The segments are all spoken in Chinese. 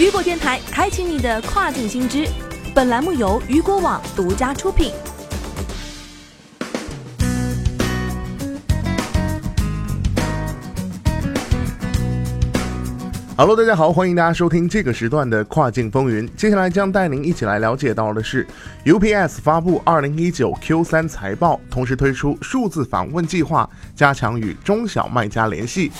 雨果电台开启你的跨境新知。本栏目由雨果网独家出品。Hello，大家好，欢迎大家收听这个时段的跨境风云。接下来将带您一起来了解到的是，UPS 发布二零一九 Q 三财报，同时推出数字访问计划，加强与中小卖家联系。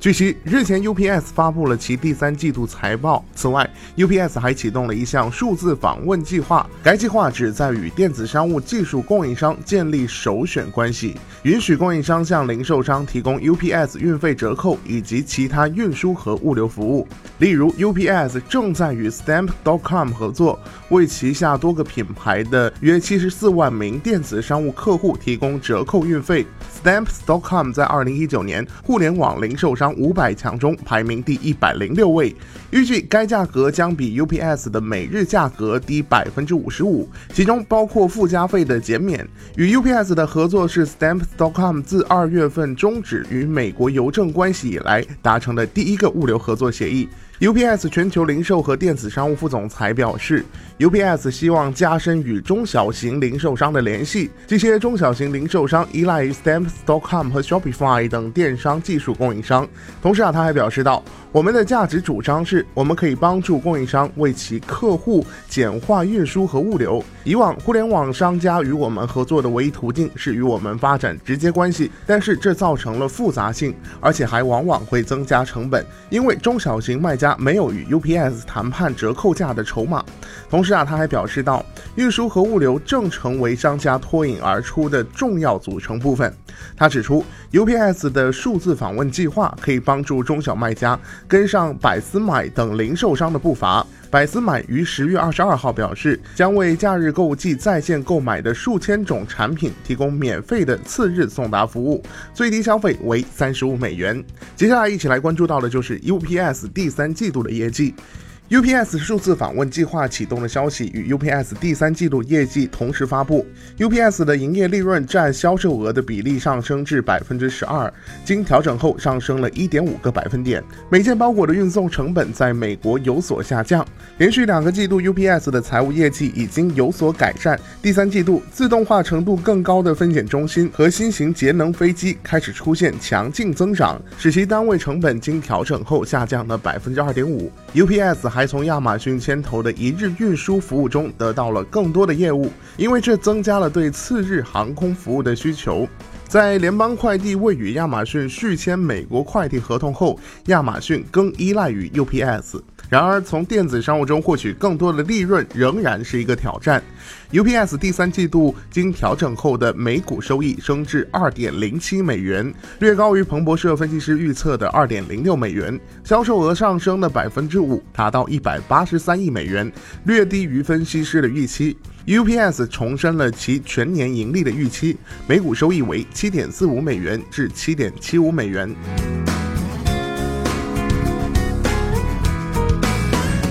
据悉，日前 UPS 发布了其第三季度财报。此外，UPS 还启动了一项数字访问计划。该计划旨在与电子商务技术供应商建立首选关系，允许供应商向零售商提供 UPS 运费折扣以及其他运输和物流服务。例如，UPS 正在与 Stamp.com 合作，为旗下多个品牌的约七十四万名电子商务客户提供折扣运费。Stamp.com 在二零一九年互联网零售商五百强中排名第一百零六位，预计该价格将比 UPS 的每日价格低百分之五十五，其中包括附加费的减免。与 UPS 的合作是 Stamp.com 自二月份终止与美国邮政关系以来达成的第一个物流合作协议。UPS 全球零售和电子商务副总裁表示，UPS 希望加深与中小型零售商的联系。这些中小型零售商依赖于 Stamps.com 和 Shopify 等电商技术供应商。同时啊，他还表示到，我们的价值主张是，我们可以帮助供应商为其客户简化运输和物流。以往，互联网商家与我们合作的唯一途径是与我们发展直接关系，但是这造成了复杂性，而且还往往会增加成本，因为中小型卖家。没有与 UPS 谈判折扣价的筹码。同时啊，他还表示到，运输和物流正成为商家脱颖而出的重要组成部分。他指出，UPS 的数字访问计划可以帮助中小卖家跟上百思买等零售商的步伐。百思买于十月二十二号表示，将为假日购物季在线购买的数千种产品提供免费的次日送达服务，最低消费为三十五美元。接下来一起来关注到的就是 UPS 第三季度的业绩。UPS 数字访问计划启动的消息与 UPS 第三季度业绩同时发布。UPS 的营业利润占销售额的比例上升至百分之十二，经调整后上升了一点五个百分点。每件包裹的运送成本在美国有所下降。连续两个季度，UPS 的财务业绩已经有所改善。第三季度，自动化程度更高的分拣中心和新型节能飞机开始出现强劲增长，使其单位成本经调整后下降了百分之二点五。UPS 还还从亚马逊牵头的一日运输服务中得到了更多的业务，因为这增加了对次日航空服务的需求。在联邦快递未与亚马逊续签美国快递合同后，亚马逊更依赖于 UPS。然而，从电子商务中获取更多的利润仍然是一个挑战。UPS 第三季度经调整后的每股收益升至二点零七美元，略高于彭博社分析师预测的二点零六美元。销售额上升了百分之五，达到一百八十三亿美元，略低于分析师的预期。UPS 重申了其全年盈利的预期，每股收益为七点四五美元至七点七五美元。